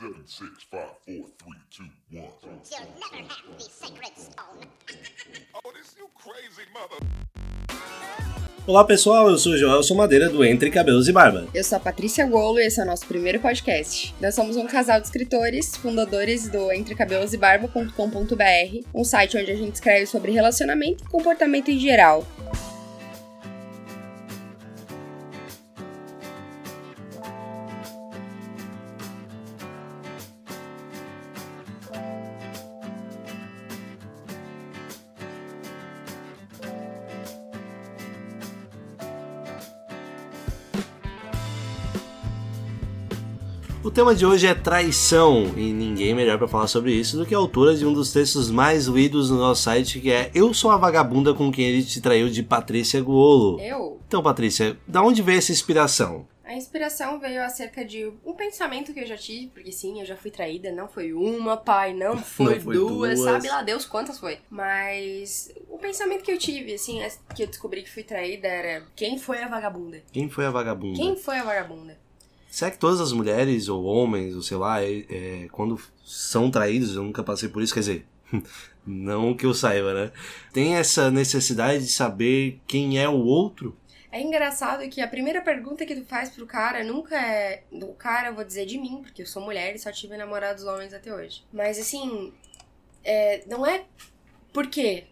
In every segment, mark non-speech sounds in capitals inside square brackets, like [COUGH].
Seven, six, five, four, three, two, one. You'll never have the sacred stone. [LAUGHS] Oh, this you crazy mother. Olá pessoal, eu sou o Joelson Madeira do Entre Cabelos e Barba. Eu sou a Patrícia Golo e esse é o nosso primeiro podcast. Nós somos um casal de escritores, fundadores do entrecabelosbarba.com.br, um site onde a gente escreve sobre relacionamento e comportamento em geral. O tema de hoje é traição e ninguém melhor para falar sobre isso do que a autora de um dos textos mais lidos no nosso site, que é Eu sou a vagabunda com quem ele te traiu de Patrícia Guolo. Eu? Então, Patrícia, da onde veio essa inspiração? A inspiração veio acerca de um pensamento que eu já tive, porque sim, eu já fui traída, não foi uma, pai, não [LAUGHS] foi, Não foi duas, duas. sabe lá Deus quantas foi. Mas o pensamento que eu tive, assim, é que eu descobri que fui traída era quem foi a vagabunda? Quem foi a vagabunda? Quem foi a vagabunda? Será que todas as mulheres ou homens, ou sei lá, é- é, quando são traídos, eu nunca passei por isso, quer dizer, [LAUGHS] não que eu saiba, né? Tem essa necessidade de saber quem é o outro? É engraçado que a primeira pergunta que tu faz pro cara nunca é. Do cara, eu vou dizer de mim, porque eu sou mulher e só tive namorados homens até hoje. Mas assim. é, não é. Por quê?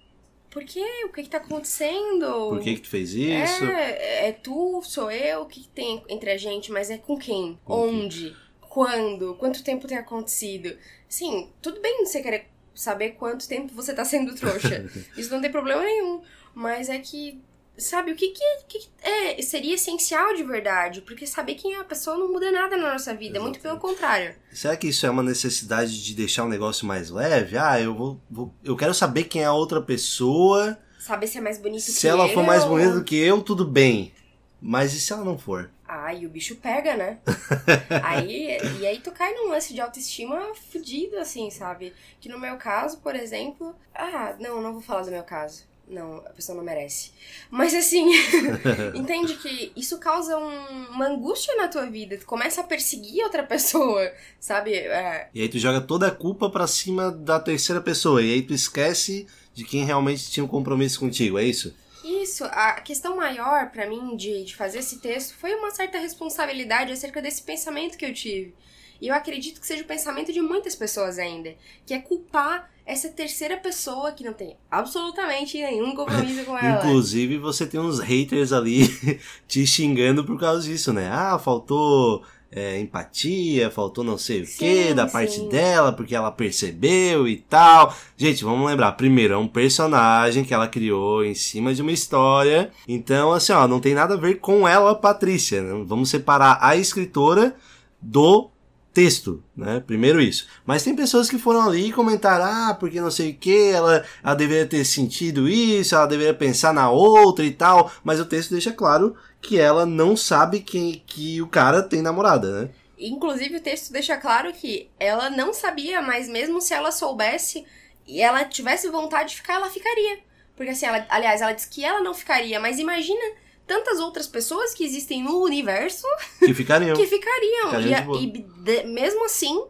Por quê? O que que tá acontecendo? Por que, que tu fez isso? É, é tu, sou eu, o que, que tem entre a gente, mas é com quem? Com quem? Onde? Quando? Quanto tempo tem acontecido? Sim, tudo bem você querer saber quanto tempo você tá sendo trouxa. [LAUGHS] Isso não tem problema nenhum. Mas é que, sabe, o que que, que é, seria essencial de verdade? Porque saber quem é a pessoa não muda nada na nossa vida, muito pelo contrário. Será que isso é uma necessidade de deixar o negócio mais leve? Ah, eu vou, vou- eu quero saber quem é a outra pessoa. Saber se é mais bonito que Se ela for mais eu. bonita do que eu, tudo bem. Mas e se ela não for? Ai, o bicho pega, né? [LAUGHS] aí, e aí tu cai num lance de autoestima fudido, assim, sabe? Que no meu caso, por exemplo. Ah, não, não vou falar do meu caso. Não, a pessoa não merece. Mas assim, [LAUGHS] entende que isso causa um- uma angústia na tua vida. Tu começa a perseguir outra pessoa, sabe? É, E aí tu joga toda a culpa pra cima da terceira pessoa. E aí tu esquece de quem realmente tinha um compromisso contigo, é isso? Isso, a questão maior pra mim de, de fazer esse texto foi uma certa responsabilidade acerca desse pensamento que eu tive. E eu acredito que seja o pensamento de muitas pessoas ainda, que é culpar essa terceira pessoa que não tem absolutamente nenhum compromisso com [LAUGHS] ela. Inclusive, você tem uns haters ali [LAUGHS] te xingando por causa disso, né? Ah, faltou é, empatia, faltou não sei o que da parte sim. dela, porque ela percebeu e tal. Gente, vamos lembrar, primeiro, é um personagem que ela criou em cima de uma história. Então, assim, ó, não tem nada a ver com ela, Patrícia. né? Vamos separar a escritora do texto, né? Primeiro isso. Mas tem pessoas que foram ali e comentaram, ah, porque não sei o que, ela, ela deveria ter sentido isso, ela deveria pensar na outra e tal. Mas o texto deixa claro que ela não sabe quem que o cara tem namorada, né? Inclusive, o texto deixa claro que ela não sabia, mas mesmo se ela soubesse e ela tivesse vontade de ficar, ela ficaria. Porque assim, ela, aliás, ela disse que ela não ficaria, mas imagina tantas outras pessoas que existem no universo Que ficariam. [LAUGHS] que ficariam. Ficariam E, de mesmo assim,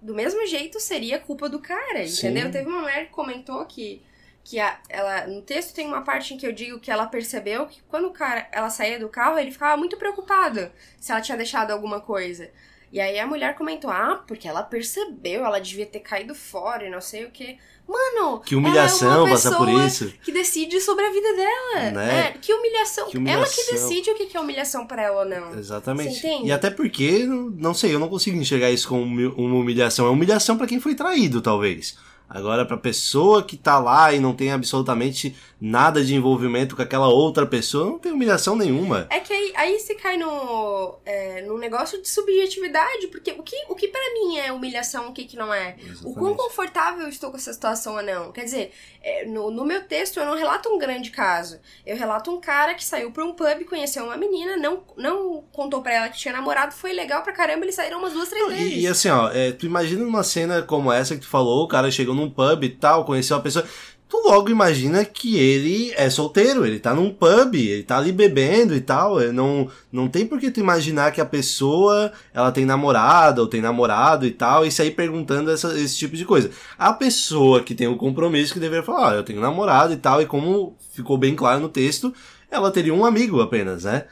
do mesmo jeito, seria culpa do cara, Sim. entendeu? Teve uma mulher que comentou que, que a- ela, no texto tem uma parte em que eu digo que ela percebeu que quando o cara, ela saía do carro, ele ficava muito preocupado se ela tinha deixado alguma coisa. E aí a mulher comentou, ah, porque ela percebeu, ela devia ter caído fora e não sei o que. Mano, Que humilhação ela é passar por isso. que decide sobre a vida dela. Né? É, que humilhação. Que Ela humilhação. que decide o que é humilhação pra ela ou não. Exatamente. E até porque, não- sei, eu não consigo enxergar isso como uma humilhação. É humilhação pra quem foi traído, talvez. Agora, pra pessoa que tá lá e não tem absolutamente nada de envolvimento com aquela outra pessoa, não tem humilhação nenhuma. É que aí, aí você cai no, é, no negócio de subjetividade, porque o que, o que para mim é humilhação, o que, que não é? O quão confortável eu estou com essa situação ou não? Quer dizer, é, no, no meu texto eu não relato um grande caso. Eu relato um cara que saiu pra um pub, conheceu uma menina, não, não contou pra ela que tinha namorado, foi legal pra caramba, eles saíram umas duas, três vezes. E, e assim, ó, é, tu imagina numa cena como essa que tu falou, o cara chegou num pub e tal, conheceu uma pessoa. tu logo imagina que ele é solteiro, ele tá num pub, ele tá ali bebendo e tal. é, Não, não tem por que tu imaginar que a pessoa ela tem namorada ou tem namorado e tal, e sair perguntando essa- esse tipo de coisa. A pessoa que tem o compromisso que deveria falar, ah, eu tenho namorado e tal, e como ficou bem claro no texto, ela teria um amigo apenas, né?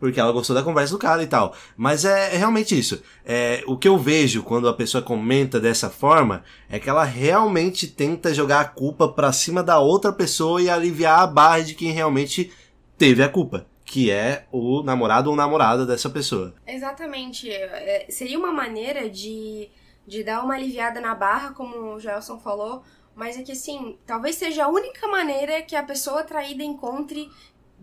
Porque ela gostou da conversa do cara e tal. Mas é, é realmente isso. É, o que eu vejo quando a pessoa comenta dessa forma é que ela realmente tenta jogar a culpa pra cima da outra pessoa e aliviar a barra de quem realmente teve a culpa. Que é o namorado ou namorada dessa pessoa. Exatamente. É, seria uma maneira de, de dar uma aliviada na barra, como o Gelson falou, mas é que assim, talvez seja a única maneira que a pessoa traída encontre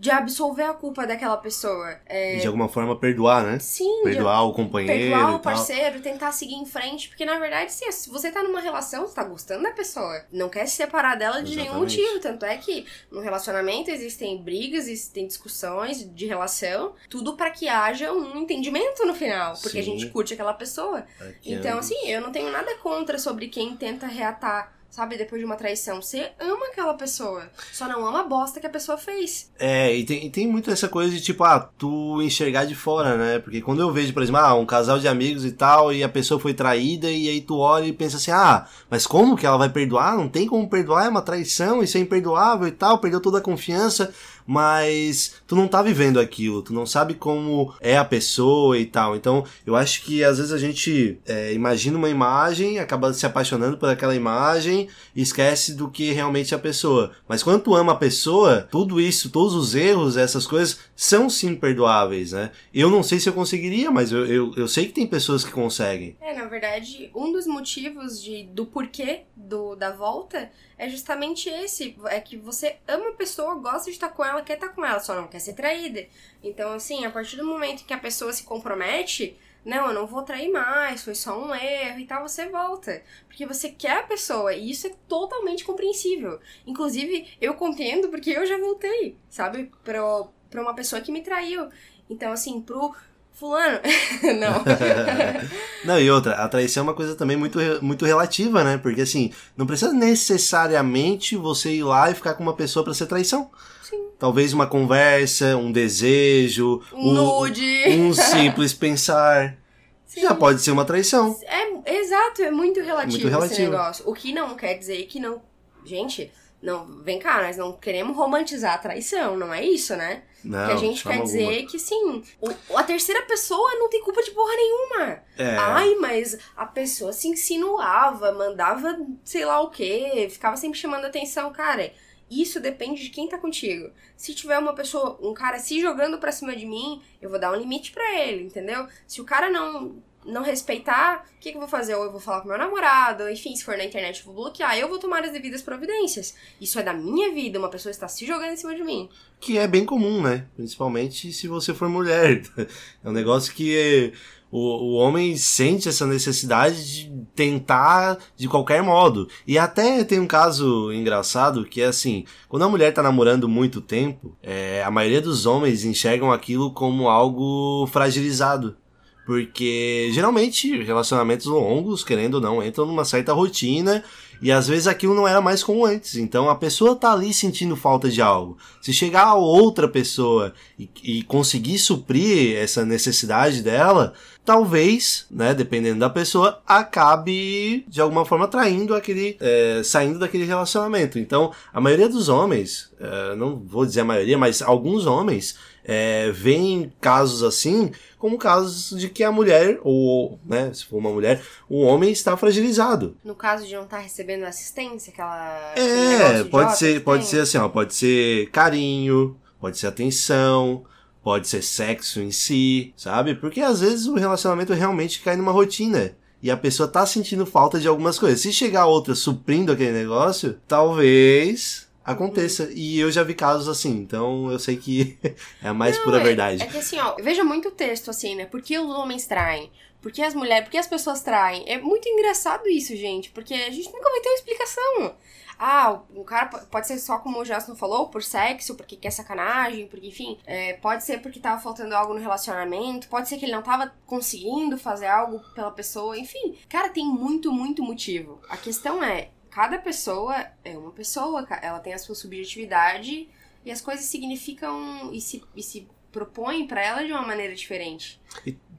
de absolver a culpa daquela pessoa. É, E de alguma forma perdoar, né? sim, de- Perdoar o companheiro perdoar o tal. parceiro, tentar seguir em frente, porque na verdade, sim, se você tá numa relação, você tá gostando da pessoa, não quer se separar dela de nenhum Exatamente. motivo, tanto é que no relacionamento existem brigas, existem discussões de relação, tudo pra que haja um entendimento no final, porque a Sim. gente curte aquela pessoa. Aqui, Então, ó. assim, eu não tenho nada contra sobre quem tenta reatar, sabe, depois de uma traição. Você ama aquela pessoa, só não ama a bosta que a pessoa fez. É, e tem, e tem muito essa coisa de tipo, ah, tu enxergar de fora, né? Porque quando eu vejo, por exemplo, ah, um casal de amigos e tal, e a pessoa foi traída, e aí tu olha e pensa assim, ah, mas como que ela vai perdoar? Não tem como perdoar, é uma traição, isso é imperdoável e tal, perdeu toda a confiança, mas tu não tá vivendo aquilo, tu não sabe como é a pessoa e tal. Então, eu acho que às vezes a gente é, imagina uma imagem, acaba se apaixonando por aquela imagem e esquece do que realmente é a pessoa. Mas quando tu ama a pessoa, tudo isso, todos os erros, essas coisas, são sim perdoáveis, né? Eu não sei se eu conseguiria, mas eu, eu, eu sei que tem pessoas que conseguem. É, na verdade, um dos motivos de, do porquê do, da volta é justamente esse. É que você ama a pessoa, gosta de estar com ela, quer estar com ela, só não quer ser traída. Então, assim, a partir do momento que a pessoa se compromete, não, eu não vou trair mais, foi só um erro e tal, você volta. Porque você quer a pessoa, e isso é totalmente compreensível. Inclusive, eu compreendo porque eu já voltei, sabe? Pra, pra uma pessoa que me traiu. Então, assim, pro fulano. [LAUGHS] não. [LAUGHS] Não, e outra, a traição é uma coisa também muito, muito relativa, né? Porque assim, não precisa necessariamente você ir lá e ficar com uma pessoa pra ser traição. Sim. Talvez uma conversa, um desejo, Um nude. um simples pensar. [LAUGHS] Sim. Já pode ser uma traição. É, exato, é muito relativo, Muito esse relativo. negócio. O que não quer dizer que não. Gente, não, vem cá, nós não queremos romantizar a traição, não é isso, né? Não, que a gente quer dizer alguma. que sim, o- a terceira pessoa não tem culpa de porra nenhuma. É. Ai, mas a pessoa se insinuava, mandava sei lá o quê, ficava sempre chamando atenção, cara. Isso depende de quem tá contigo. Se tiver uma pessoa, um cara se jogando pra cima de mim, eu vou dar um limite pra ele, entendeu? Se o cara não não respeitar, o que, que eu vou fazer? Ou eu vou falar com meu namorado, enfim, se for na internet eu vou bloquear, eu vou tomar as devidas providências. Isso é da minha vida, uma pessoa está se jogando em cima de mim. Que é bem comum, né? Principalmente se você for mulher. [LAUGHS] É um negócio que o, o homem sente essa necessidade de tentar de qualquer modo. E até tem um caso engraçado que é assim: quando a mulher tá namorando muito tempo, é, a maioria dos homens enxergam aquilo como algo fragilizado. Porque geralmente relacionamentos longos, querendo ou não, entram numa certa rotina e às vezes aquilo não era mais como antes. Então a pessoa tá ali sentindo falta de algo. Se chegar a outra pessoa e, e conseguir suprir essa necessidade dela, talvez, né, dependendo da pessoa, acabe de alguma forma traindo aquele, é, saindo daquele relacionamento. Então a maioria dos homens, é, não vou dizer a maioria, mas alguns homens é, veem casos assim como casos de que a mulher, ou, né, se for uma mulher, o homem está fragilizado. No caso de não estar recebendo assistência, aquela. É, pode ser, pode tem. ser assim, ó, pode ser carinho, pode ser atenção, pode ser sexo em si, sabe? Porque às vezes o relacionamento realmente cai numa rotina. E a pessoa tá sentindo falta de algumas coisas. Se chegar outra suprindo aquele negócio, talvez aconteça. E eu já vi casos assim, então eu sei que [LAUGHS] é a mais Não, pura é- verdade. É que assim, ó, veja muito texto assim, né? Por que os homens traem? Por que as mulheres, por que as pessoas traem? É muito engraçado isso, gente, porque a gente nunca vai ter uma explicação. Ah, o cara po- pode ser só como o Justin falou, por sexo, porque quer sacanagem, porque enfim, é, pode ser porque tava faltando algo no relacionamento, pode ser que ele não tava conseguindo fazer algo pela pessoa, enfim. Cara, tem muito, muito motivo. A questão é, cada pessoa é uma pessoa, ela tem a sua subjetividade e as coisas significam e se, e se propõem pra ela de uma maneira diferente.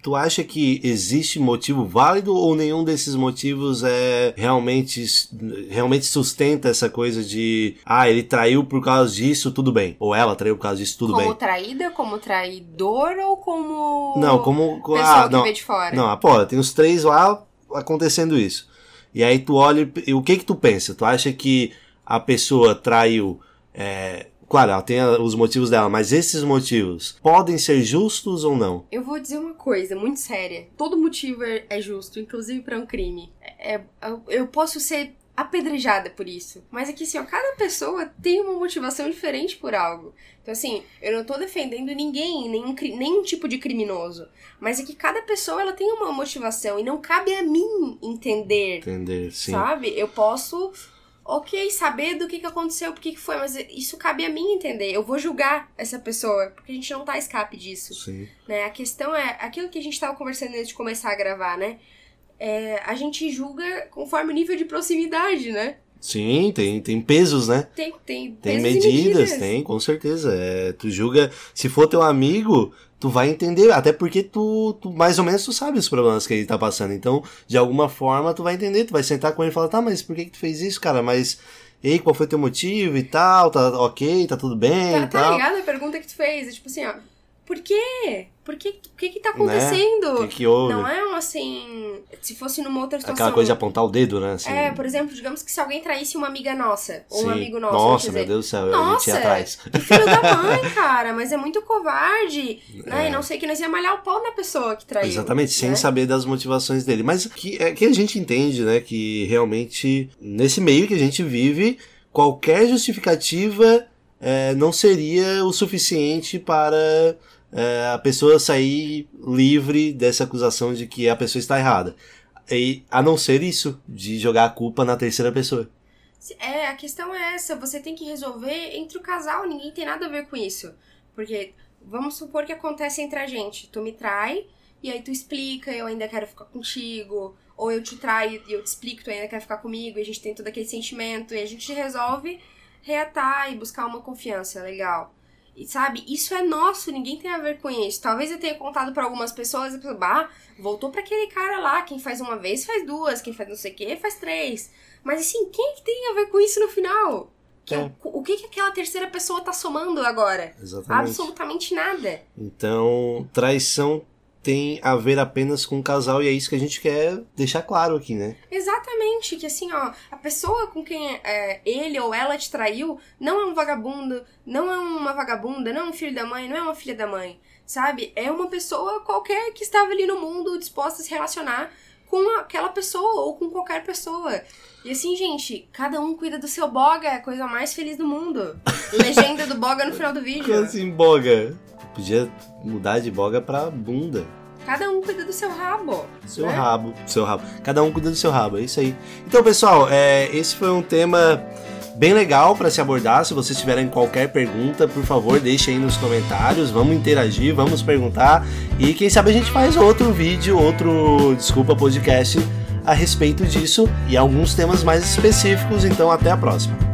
Tu acha que existe motivo válido ou nenhum desses motivos é realmente realmente sustenta essa coisa de ah, ele traiu por causa disso, tudo bem. Ou ela traiu por causa disso, tudo como bem. traída, como traidor ou como Não, como pessoa ah, que não. vê de fora? Não, ah, pô, tem os três lá acontecendo isso. E aí tu olha e o que que tu pensa? Tu acha que a pessoa traiu é, Claro, ela tem os motivos dela, mas esses motivos podem ser justos ou não? Eu vou dizer uma coisa muito séria. Todo motivo é, é justo, inclusive pra um crime. É, é- eu posso ser apedrejada por isso. Mas é que assim, ó, cada pessoa tem uma motivação diferente por algo. Então, assim, eu não tô defendendo ninguém, nenhum, nenhum tipo de criminoso. Mas é que cada pessoa ela tem uma motivação e não cabe a mim entender Entender, sim. Sabe? Eu posso, ok, saber do que, que aconteceu, por que, que foi, mas isso cabe a mim entender. Eu vou julgar essa pessoa, porque a gente não tá a escape disso. Sim. Né? A questão é aquilo que a gente tava conversando antes de começar a gravar, né? É, a gente julga conforme o nível de proximidade, né? Sim, tem, tem pesos, né? Tem, tem, Tem e medidas, tem, com certeza. É, tu julga, se for teu amigo, tu vai entender, até porque tu, tu mais ou menos tu sabe os problemas que ele tá passando. Então, de alguma forma, tu vai entender, tu vai sentar com ele e falar, tá, mas por que, que tu fez isso, cara? Mas, ei, qual foi teu motivo e tal? Tá ok, tá tudo bem Tá, e tá tal. ligado a pergunta que tu fez? É tipo assim, ó. Por quê? Por que, o que que tá acontecendo? O que, que houve? Não é um assim. Se fosse numa outra situação. Aquela coisa de apontar o dedo, né? Assim. É, por exemplo, digamos que se alguém traísse uma amiga nossa, ou um Sim. amigo nosso, Nossa, vamos meu dizer, Deus do céu, Nossa, ia atrás. que filho da mãe, [LAUGHS] cara, mas é muito covarde, né? É. E não sei que nós ia malhar o pau na pessoa que traiu. Exatamente, sem né? saber das motivações dele. Mas que, é que a gente entende, né, que realmente, nesse meio que a gente vive, qualquer justificativa é, não seria o suficiente para é, a pessoa sair livre dessa acusação de que a pessoa está errada. E, a não ser isso, de jogar a culpa na terceira pessoa. É, a questão é essa, você tem que resolver entre o casal, ninguém tem nada a ver com isso. Porque, vamos supor que acontece entre a gente, tu me trai, e aí tu explica, eu ainda quero ficar contigo, ou eu te traio e eu te explico, tu ainda quer ficar comigo, e a gente tem todo aquele sentimento, e a gente resolve reatar e buscar uma confiança legal. E sabe, isso é nosso, ninguém tem a ver com isso. Talvez eu tenha contado pra algumas pessoas e pessoa, bah, voltou pra aquele cara lá, quem faz uma vez faz duas, quem faz não sei o que faz três. Mas assim, quem que tem a ver com isso no final? Que- É. o, o que que aquela terceira pessoa tá somando agora? Exatamente. Absolutamente nada. Então, traição tem a ver apenas com o casal e é isso que a gente quer deixar claro aqui, né? Exatamente, que assim, ó, a pessoa com quem é, ele ou ela te traiu não é um vagabundo, não é uma vagabunda, não é um filho da mãe, não é uma filha da mãe, sabe? É uma pessoa qualquer que estava ali no mundo disposta a se relacionar com aquela pessoa ou com qualquer pessoa. E assim, gente, cada um cuida do seu boga, é a coisa mais feliz do mundo. [LAUGHS] Legenda do boga no final do vídeo. Como assim, boga? Podia mudar de boga pra bunda. Cada um cuida do seu rabo. Seu né? rabo, seu rabo. Cada um cuida do seu rabo, é isso aí. Então, pessoal, é, esse foi um tema bem legal para se abordar. Se vocês tiverem qualquer pergunta, por favor, deixe aí nos comentários. Vamos interagir, vamos perguntar. E quem sabe a gente faz outro vídeo, outro, desculpa, podcast a respeito disso e alguns temas mais específicos. Então, até a próxima.